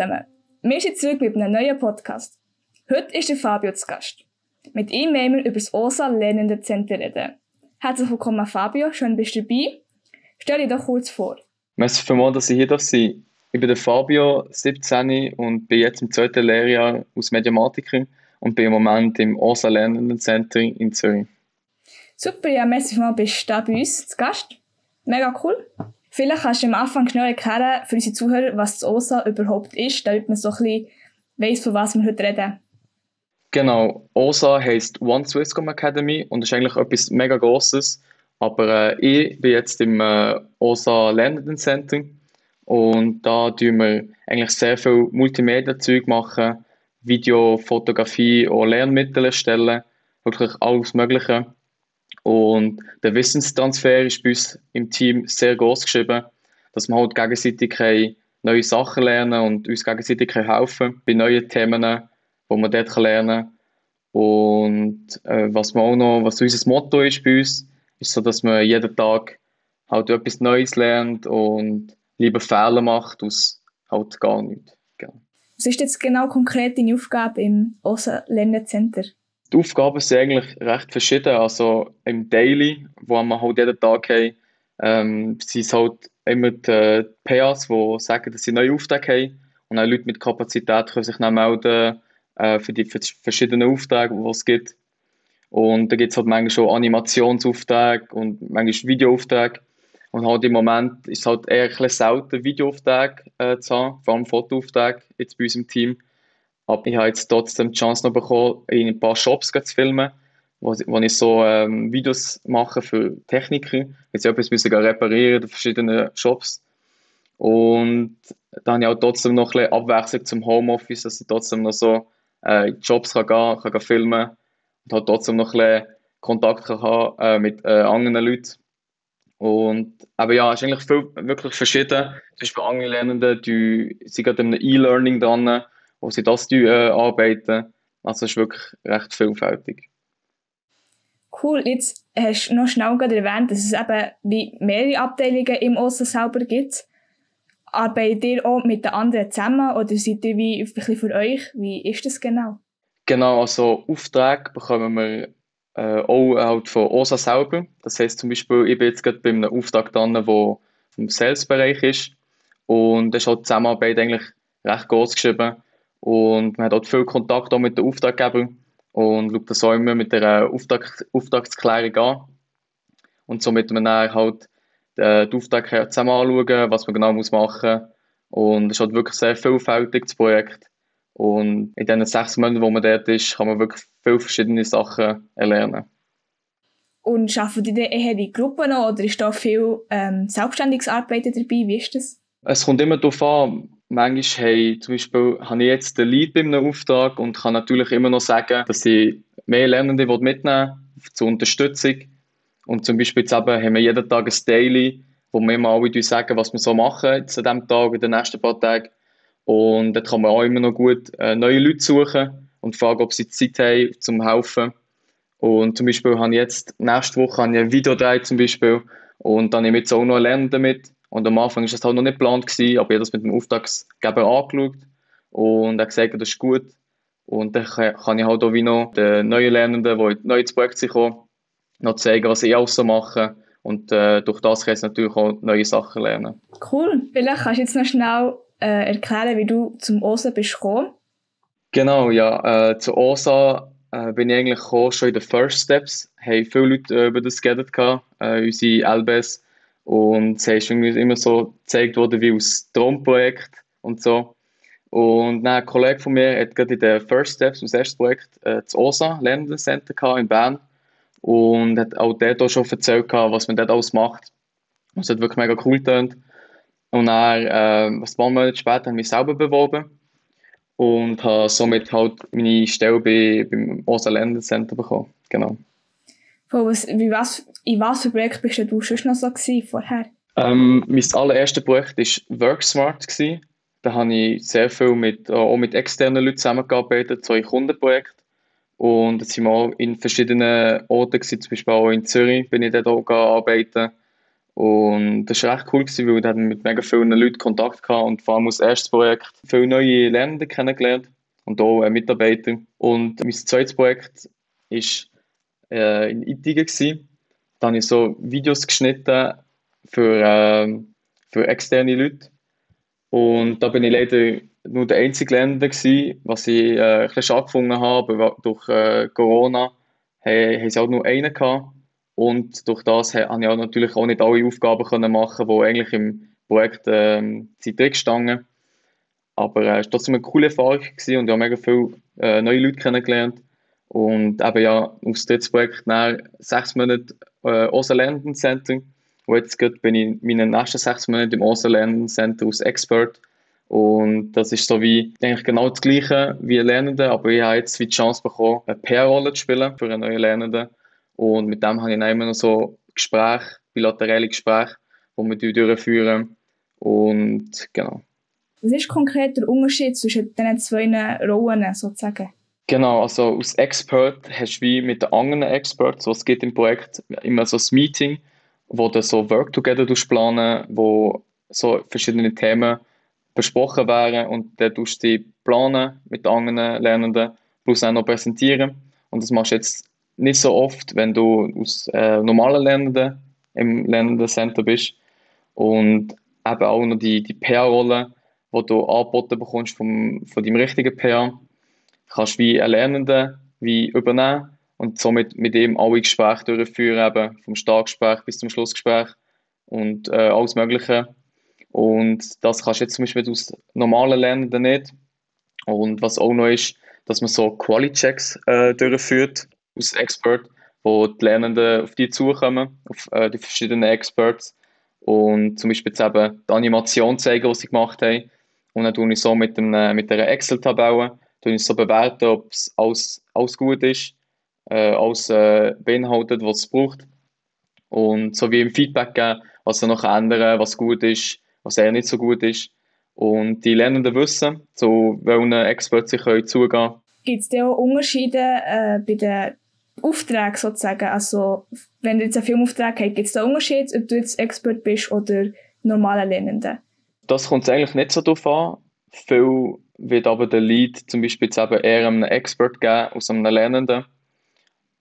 Zusammen. Wir sind zurück mit einem neuen Podcast. Heute ist der Fabio zu Gast. Mit ihm wollen wir über das OSA Lernende Zentrum reden. Herzlich willkommen Fabio, schön bist du dabei. Stell dich doch kurz vor. Merci vielmals, dass ich hier darf sein Ich bin der Fabio, 17 und bin jetzt im zweiten Lehrjahr aus Mediamatiker und bin im Moment im OSA Lernenden Zentrum in Zürich. Super, ja, merci vielmals, bist du da bei uns zu Gast. Mega cool. Vielleicht kannst du am Anfang schnell erklären für unsere Zuhörer, was das OSA überhaupt ist, damit man so ein bisschen weiss, von was wir heute reden. Genau, OSA heisst One Swisscom Academy und ist eigentlich etwas mega Grosses. Aber äh, ich bin jetzt im äh, OSA Lernenden Center und da tun wir eigentlich sehr viel Multimedia-Zeug machen, Video, Fotografie und Lernmittel erstellen, wirklich alles Mögliche. Und der Wissenstransfer ist bei uns im Team sehr groß geschrieben, dass wir halt gegenseitig neue Sachen lernen und uns gegenseitig helfen bei neuen Themen, wo man dort lernen kann. Und äh, was wir auch noch, was unser Motto ist bei uns, ist so, dass man jeden Tag halt etwas Neues lernt und lieber Fehler macht aus halt gar nichts. Genau. Was ist jetzt genau konkret deine Aufgabe im OSA Lerncenter? Die Aufgaben sind eigentlich recht verschieden. Also im Daily, wo wir halt jeden Tag haben, ähm, sind es halt immer die PAs, die sagen, dass sie neue Aufträge haben. Und auch Leute mit Kapazität können sich dann melden äh, für die verschiedenen Aufträge, die es gibt. Und da gibt es halt manchmal schon Animationsaufträge und manchmal Videoaufträge. Und halt im Moment ist es halt eher ein bisschen selten, Videoaufträge äh, zu haben, vor allem Fotoaufträge jetzt bei uns im Team. Aber ich habe jetzt trotzdem die Chance noch bekommen, in ein paar Shops zu filmen, wo, wo ich so ähm, Videos mache für Techniker. Jetzt etwas müssen reparieren in verschiedenen Shops. Und dann habe ich auch trotzdem noch ein bisschen Abwechslung zum Homeoffice, dass ich trotzdem noch so äh, Jobs kann gehen kann, kann filmen und halt trotzdem noch ein bisschen Kontakt kann haben äh, mit äh, anderen Leuten. Und aber ja, es ist eigentlich viel, wirklich verschieden. Zum Beispiel andere Lernende, die sind gerade in E-Learning dran, wo sie das äh, arbeiten. Also es ist wirklich recht vielfältig. Cool, jetzt hast du noch schnell gerade erwähnt, dass es eben wie mehrere Abteilungen im OSA selber gibt. Arbeitet ihr auch mit den anderen zusammen oder seid ihr wie ein bisschen für euch? Wie ist das genau? Genau, also Aufträge bekommen wir äh, auch halt von OSA selber. Das heisst zum Beispiel, ich bin jetzt gerade bei einem Auftrag dran, der vom Sales-Bereich ist. Und da ist halt die Zusammenarbeit eigentlich recht groß geschrieben. Und man hat auch viel Kontakt auch mit den Auftraggebern und schaut das auch immer mit der Auftrag, Auftragsklärung an. Und somit man dann halt äh, die Aufträge zusammen anschauen, was man genau muss machen muss. Und es ist halt wirklich sehr vielfältig, das Projekt. Und in diesen sechs Monaten, wo man dort ist, kann man wirklich viele verschiedene Sachen erlernen. Und arbeiten die eher in Gruppen noch oder ist da viel ähm, selbstständiges Arbeiten dabei? Wie ist das? Es kommt immer darauf an, manchmal hey, zum Beispiel, habe ich jetzt den Lead bei einem Auftrag und kann natürlich immer noch sagen, dass ich mehr Lernende mitnehmen will zur Unterstützung. Und zum Beispiel jetzt eben haben wir jeden Tag ein Daily, wo wir immer alle sagen, was wir so machen jetzt an diesem Tag, in den nächsten paar Tagen. Und dort kann man auch immer noch gut äh, neue Leute suchen und fragen, ob sie Zeit haben, zum helfen. Und zum Beispiel habe ich jetzt nächste Woche ein Video gedreht zum Beispiel und dann nehme ich jetzt auch noch Lernende mit und am Anfang war das halt noch nicht geplant, gewesen, aber ich habe das mit dem Auftragsgeber angeschaut und er hat gesagt, das ist gut. Und dann kann ich halt auch wie noch den neuen Lernenden, die neu ins Projekt kommen, noch zeigen, was ich auch so mache. Und äh, durch das kann ich natürlich auch neue Sachen lernen. Cool. Vielleicht kannst du jetzt noch schnell äh, erklären, wie du zum OSA bist gekommen. Genau, ja. Äh, zu OSA äh, bin ich eigentlich gekommen, schon in den First Steps. Haben viele Leute äh, über das geredet, äh, unsere LBS. Und es ist irgendwie immer so gezeigt worden wie aus Traumprojekt und so. Und ein Kollege von mir hat gerade in den First Steps, das erste Projekt, äh, das OSA Lernenden Center in Bern. Und hat auch dort auch schon erzählt, was man dort alles macht. Und es hat wirklich mega cool getönt. Und dann, äh, ein paar Monate später, habe ich mich selber beworben und habe somit halt meine Stelle bei, beim OSA Lernenden Center bekommen. Genau. Was, wie was, in was für Projekt bist du schon noch so gewesen, vorher? Ähm, mein allererstes Projekt war WorkSmart. Gewesen. Da habe ich sehr viel mit, auch mit externen Leuten zusammengearbeitet, so ein Kundenprojekt. Und jetzt sind wir auch in verschiedenen Orten, gewesen, zum Beispiel auch in Zürich bin ich dort auch arbeiten. Und das war echt cool, gewesen, weil wir mit mega vielen Leuten Kontakt hatten und vor allem als erstes Projekt viele neue Lernende kennengelernt und auch äh, Mitarbeiter. Und mein zweites Projekt war äh, in Ittigen. Gewesen. Da habe ich so Videos geschnitten für, äh, für externe Leute. Und da bin ich leider nur der einzige Länder gewesen, was ich äh, ein schade gefunden habe, aber durch äh, Corona haben sie auch nur einen gehabt. Und durch das habe ich auch natürlich auch nicht alle Aufgaben können machen, die eigentlich im Projekt ähm, drin standen. Aber äh, es war trotzdem eine coole Erfahrung und ich habe mega viele äh, neue Leute kennengelernt. Und eben ja, aus diesem Projekt nach sechs Monate äh, Osterlernen Center. Und jetzt bin ich in meinen nächsten sechs Monaten im Osterlernen Center als Expert. Und das ist so wie eigentlich genau das Gleiche wie Lernende, aber ich habe jetzt die Chance bekommen, eine PR-Rolle zu spielen für einen neuen Lernenden. Und mit dem habe ich dann immer noch so Gespräche, bilaterale Gespräche, die wir durchführen. Und genau. Was ist konkret der Unterschied zwischen diesen zwei Rollen sozusagen? Genau, also als Expert hast du wie mit den anderen Experts, was gibt im Projekt, immer so ein Meeting, wo du so Work Together planen, wo so verschiedene Themen besprochen werden und dann tust du die planen mit anderen Lernenden, plus auch noch präsentieren. Und das machst du jetzt nicht so oft, wenn du aus äh, normalen Lernenden im Lernenden-Center bist. Und eben auch noch die, die PR-Rolle, die du angeboten bekommst vom, von deinem richtigen PR, kannst wie ein Lernenden wie übernehmen und somit mit ihm alle Gespräche durchführen, eben vom Startgespräch bis zum Schlussgespräch und äh, alles Mögliche. Und das kannst du jetzt zum Beispiel aus normalen Lernenden nicht. Und was auch noch ist, dass man so Quali-Checks äh, durchführt als Expert, wo die Lernenden auf die zukommen, auf äh, die verschiedenen Experts und zum Beispiel jetzt eben die Animation zeigen, die sie gemacht haben. Und dann tue ich so mit, äh, mit einer Excel-Tabelle so bewerten, ob es alles, alles gut ist, äh, alles äh, beinhaltet, was es braucht. Und so wie im Feedback geben, was sie noch ändern, was gut ist, was eher nicht so gut ist. Und die Lernenden wissen, zu welchen Experten sie können zugehen können. Gibt es da auch Unterschiede äh, bei den Aufträgen sozusagen? Also, wenn du jetzt einen Filmauftrag hast, gibt es da Unterschiede, ob du jetzt Expert bist oder normaler Lernender? Das kommt eigentlich nicht so darauf an. Viel wird aber der Lead zum Beispiel jetzt eher einem Expert geben aus einem Lernenden.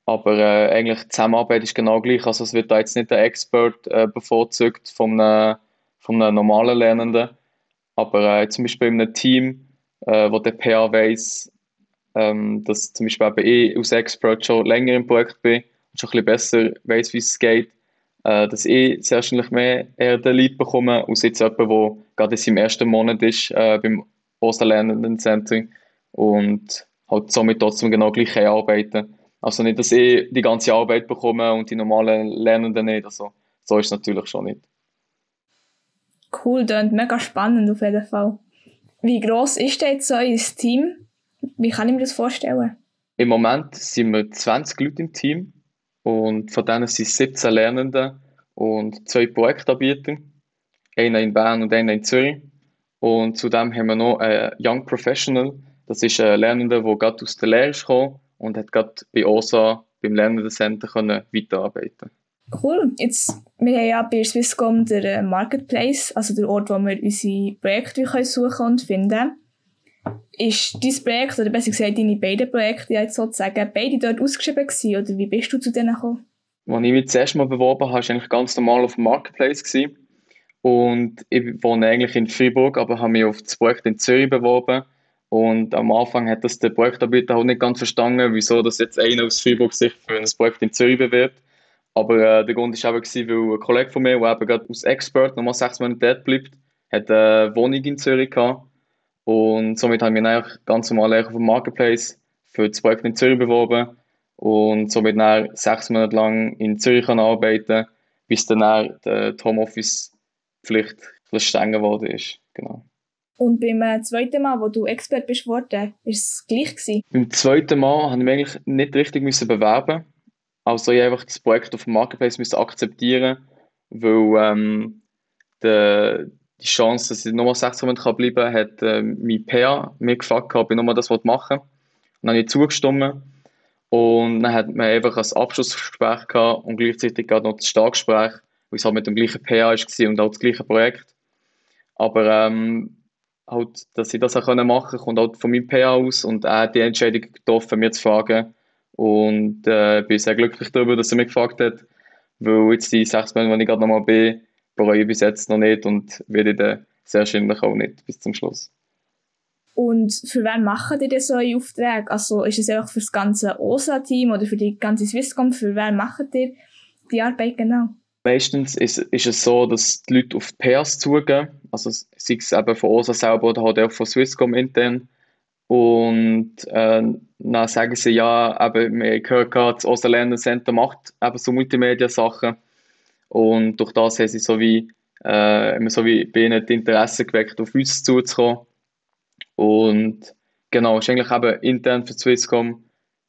Aber äh, eigentlich die Zusammenarbeit ist genau gleich. Also es wird da jetzt nicht der Expert äh, bevorzugt von einem, von einem normalen Lernenden. Aber äh, zum Beispiel in einem Team, äh, wo der PA weiss, ähm, dass zum Beispiel eben ich als Expert schon länger im Projekt bin und schon ein bisschen besser weiß, wie es geht, äh, dass ich sehr wahrscheinlich mehr eher den Lead bekomme, als jetzt jemand, der gerade in seinem ersten Monat ist äh, beim Osterlernenden Center und halt somit trotzdem genau gleich arbeiten Also nicht, dass ich die ganze Arbeit bekomme und die normalen Lernenden nicht. Also so ist es natürlich schon nicht. Cool, und mega spannend auf jeden Fall. Wie groß ist jetzt so euer Team? Wie kann ich mir das vorstellen? Im Moment sind wir 20 Leute im Team und von denen sind 17 Lernende und zwei Projektanbieter. Einer in Bern und einer in Zürich. Und zudem haben wir noch einen Young Professional. Das ist ein Lernender, der gerade aus der Lehre ist und hat gerade bei OSA, beim Lernenden Center, können weiterarbeiten Cool. Jetzt, wir haben ja bei Swisscom den äh, Marketplace, also der Ort, wo wir unsere Projekte suchen und finden. Ist dein Projekt, oder besser gesagt deine beiden Projekte jetzt sozusagen, beide dort ausgeschrieben gewesen, oder wie bist du zu denen gekommen? Als ich mich das erste Mal beworben habe, war ich eigentlich ganz normal auf dem Marketplace. Gewesen. Und ich wohne eigentlich in Freiburg, aber habe mich auf das Projekt in Zürich beworben. Und am Anfang hat das der Projektanbieter auch nicht ganz verstanden, wieso das jetzt einer aus Freiburg sich für ein Projekt in Zürich bewirbt. Aber äh, der Grund war eben, weil ein Kollege von mir, der eben gerade als Expert nochmal sechs Monate dort bleibt, hat eine Wohnung in Zürich gehabt. Und somit haben wir eigentlich ganz normal auf dem Marketplace für das Projekt in Zürich beworben und somit dann sechs Monate lang in Zürich arbeiten, bis dann der Homeoffice Pflicht etwas strenger geworden ist. Genau. Und beim äh, zweiten Mal, wo du Expert bist worden, ist es gleich gewesen? Beim zweiten Mal musste ich mich eigentlich nicht richtig müssen bewerben. Also ich einfach das Projekt auf dem Marketplace müssen akzeptieren, weil ähm, de, die Chance, dass ich nochmal sechs Monate bleiben kann, hat äh, mein PA mir gefragt, ob ich nochmal das machen will. Und dann habe ich zugestimmt. Und dann hat man einfach ein Abschlussgespräch gehabt und gleichzeitig noch das Startgespräch weil es halt mit dem gleichen PA war und auch das gleiche Projekt. Aber ähm, halt, dass ich das auch machen konnte, kommt halt von meinem PA aus und er hat die Entscheidung getroffen, mir zu fragen. Und äh, bin sehr glücklich darüber, dass er mich gefragt hat, weil jetzt die sechs Monate, die ich gerade nochmal bin, bereue ich bis jetzt noch nicht und werde dann sehr wahrscheinlich auch nicht bis zum Schluss. Und für wen machen die denn so einen Auftrag? Also ist es einfach für das ganze OSA-Team oder für die ganze Swisscom? Für wen machen die die Arbeit genau? Meistens ist, ist es so, dass die Leute auf die PS zugehen, also sei es eben von OSA selber oder halt auch von Swisscom intern. Und äh, dann sagen sie, ja, eben, wir gehört, das OSA Learning Center macht eben so Multimedia-Sachen. Und durch das haben sie so wie, äh, so wie bei ihnen das Interesse geweckt, auf uns zuzukommen. Und genau, ist eigentlich eben intern für Swisscom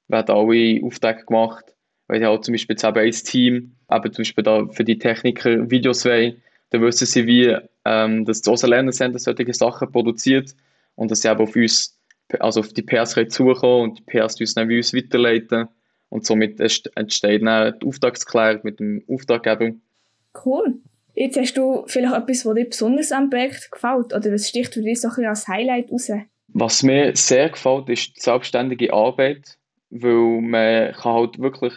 werden alle Aufträge gemacht, weil die halt zum Beispiel eben ein Team, eben zum Beispiel da für die Techniker Videos wollen, dann wissen sie, wie ähm, das Osa Lernen Center solche Sachen produziert und dass sie eben auf uns, also auf die PS zukommen und die PS uns dann wie uns weiterleiten und somit entsteht dann die Auftragsklärung mit dem Auftraggeber. Cool. Jetzt hast du vielleicht etwas, was dir besonders am Projekt gefällt oder was sticht für dich so ein als Highlight raus? Was mir sehr gefällt, ist die selbstständige Arbeit, weil man kann halt wirklich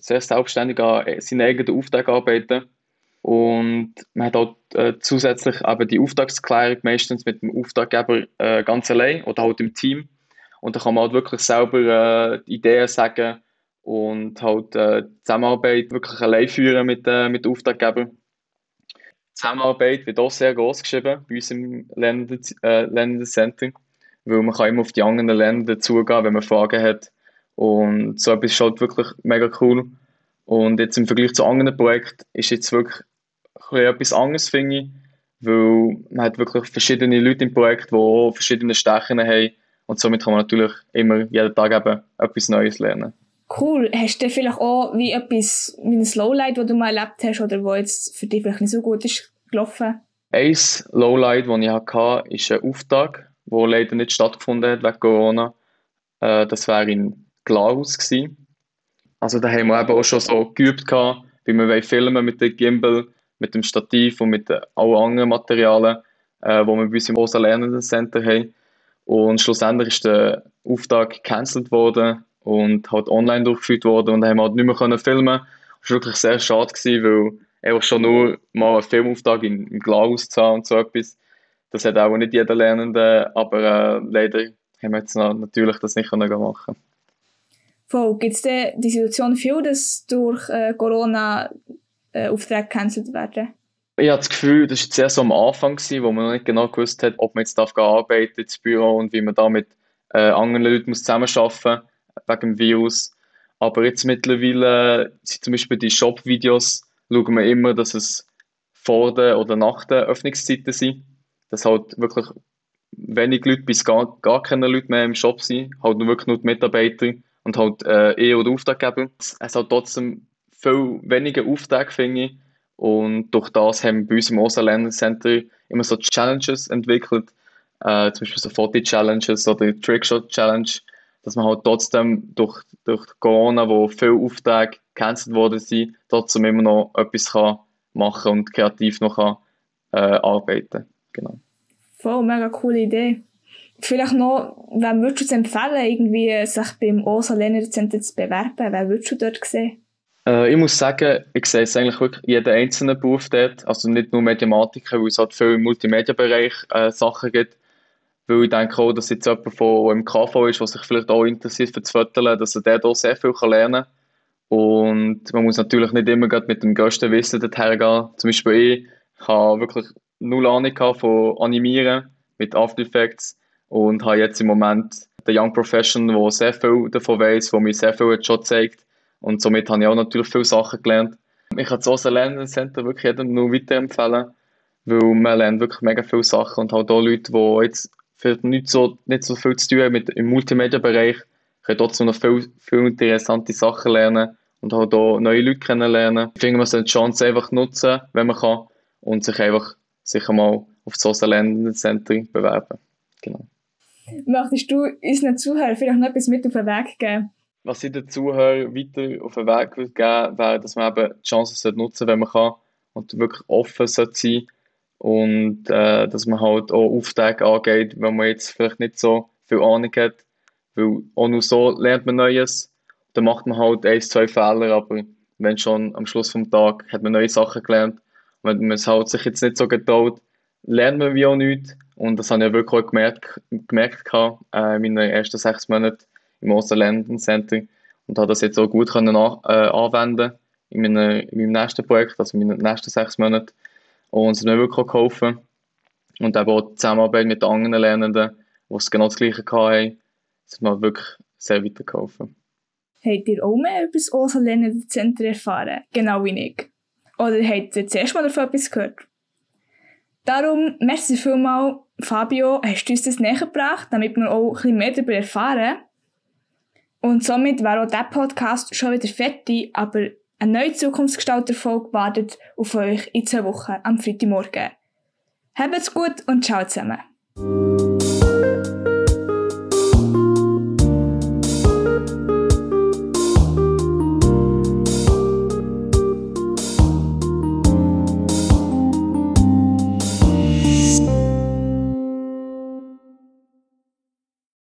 sehr selbstständig an seinen eigenen Auftrag arbeiten und man hat halt äh, zusätzlich eben die Auftragsklärung meistens mit dem Auftraggeber äh, ganz allein oder halt im Team und da kann man halt wirklich selber äh, Ideen sagen und halt äh, Zusammenarbeit wirklich allein führen mit, äh, mit Auftraggeber. Zusammenarbeit wird auch sehr groß geschrieben bei uns im Lernenden, äh, Lernenden Center, weil man kann immer auf die anderen Länder zugehen, wenn man Fragen hat. Und so etwas ist halt wirklich mega cool. Und jetzt im Vergleich zu anderen Projekten ist jetzt wirklich etwas anderes, finde ich, weil man hat wirklich verschiedene Leute im Projekt, die auch verschiedene Stärken haben und somit kann man natürlich immer jeden Tag eben etwas Neues lernen. Cool. Hast du vielleicht auch wie etwas, wie ein Slowlight, das du mal erlebt hast oder wo jetzt für dich vielleicht nicht so gut ist gelaufen? Ein Lowlight, das ich hatte, ist ein Auftag, der leider nicht stattgefunden hat wegen Corona. Äh, das wäre in Glarus gewesen. Also da haben wir eben auch schon so geübt, gehabt, wie wir filmen mit dem Gimbal, mit dem Stativ und mit allen anderen Materialien, äh, die wir bei uns im Rosa Lernenden Center haben. Und schlussendlich ist der Auftag gecancelt worden und halt online durchgeführt worden und dann haben wir halt nicht mehr können filmen. Das war wirklich sehr schade, gewesen, weil einfach schon nur mal einen Filmauftrag in, in Glas zu haben und so etwas, das hat auch nicht jeder Lernende, aber äh, leider haben wir jetzt natürlich das nicht können machen Voll. Gibt es denn die Situation viel, dass durch äh, Corona äh, Aufträge gecancelt werden? Ich habe das Gefühl, das war erst so am Anfang, gewesen, wo man noch nicht genau gewusst hat, ob man jetzt darf arbeiten ins Büro und wie man da mit äh, anderen Leuten muss zusammenarbeiten muss wegen dem Virus. Aber jetzt mittlerweile sind zum Beispiel die Shop-Videos, schauen wir immer, dass es vor der oder nach der Öffnungszeiten sind. Dass halt wirklich wenig Leute bis gar, gar keine Leute mehr im Shop sind, halt nur wirklich nur die Mitarbeiter und halt äh, eh oder Auftraggeber. Es hat trotzdem viel weniger Aufträge, finde ich. Und durch das haben wir bei uns im OSA Learning Center immer so Challenges entwickelt, äh, zum Beispiel so Foto-Challenges oder Trickshot-Challenge, dass man halt trotzdem durch, durch Corona, wo viele Aufträge gecancelt worden sind, trotzdem immer noch etwas kann machen und kreativ noch kann, äh, arbeiten genau. Voll, mega coole Idee. Vielleicht noch, wen würdest du empfehlen, irgendwie sich beim OSA Lernerzentrum zu bewerben? Wer würdest du dort sehen? Äh, ich muss sagen, ich sehe es eigentlich wirklich jeden einzelnen Beruf dort, also nicht nur Mediamatiker, weil es halt viel im Multimedia-Bereich äh, Sachen gibt, weil ich denke auch, dass jetzt jemand, der im KV ist, der sich vielleicht auch interessiert für das Foteln, dass er dort auch sehr viel lernen kann. Und man muss natürlich nicht immer mit dem größten Wissen dorthin gehen. Zum Beispiel ich habe wirklich null Ahnung von Animieren mit After Effects und habe jetzt im Moment den Young Professional, der sehr viel davon weiß, der mir sehr viel schon zeigt. Und somit habe ich auch natürlich viele Sachen gelernt. Ich kann das Osa Lernen Center wirklich jedem nur weiterempfehlen, weil man lernt wirklich mega viele Sachen und halt auch Leute, die jetzt vielleicht nicht so, nicht so viel zu tun haben mit, im Multimedia-Bereich, können trotzdem noch viel, viel interessante Sachen lernen und halt auch neue Leute kennenlernen. Ich finde, man sollte die Chance einfach nutzen, wenn man kann, und sich einfach sicher mal auf das Social Learning Center bewerben. Genau. Möchtest du unseren Zuhörern vielleicht noch etwas mit auf den Weg geben? Was ich den Zuhörern weiter auf den Weg geben würde, wäre, dass man eben die Chance nutzen sollte, wenn man kann, und wirklich offen sein sollte und äh, dass man halt auch Aufträge angeht, wenn man jetzt vielleicht nicht so viel Ahnung hat, weil auch nur so lernt man Neues. Dann macht man halt ein, zwei Fehler, aber wenn schon am Schluss vom Tag hat man neue Sachen gelernt. wenn man es halt sich jetzt nicht so getraut, lernt man wie auch nichts. Und das habe ich wirklich auch gemerkt, gemerkt äh, in meinen ersten sechs Monaten im Osterländen Center und habe das jetzt auch gut können an, äh, anwenden in, meine, in meinem nächsten Projekt, also in meinen nächsten sechs Monaten. Und es hat mir wirklich geholfen. Und eben auch die Zusammenarbeit mit anderen Lernenden, die es genau das Gleiche hatten, das hat mir wirklich sehr weitergeholfen. Habt ihr auch mehr über das OSA Lernenden Center erfahren? Genau wie ich. Oder habt ihr zuerst mal davon etwas gehört? Darum, merci vielmals, Fabio, hast du uns das näher gebracht, damit wir auch ein bisschen mehr darüber erfahren. Und somit wäre auch dieser Podcast schon wieder fertig, aber eine neue Zukunftsgestalter-Folge wartet auf euch in zwei Wochen am Freitagmorgen. Habt's gut und ciao zusammen.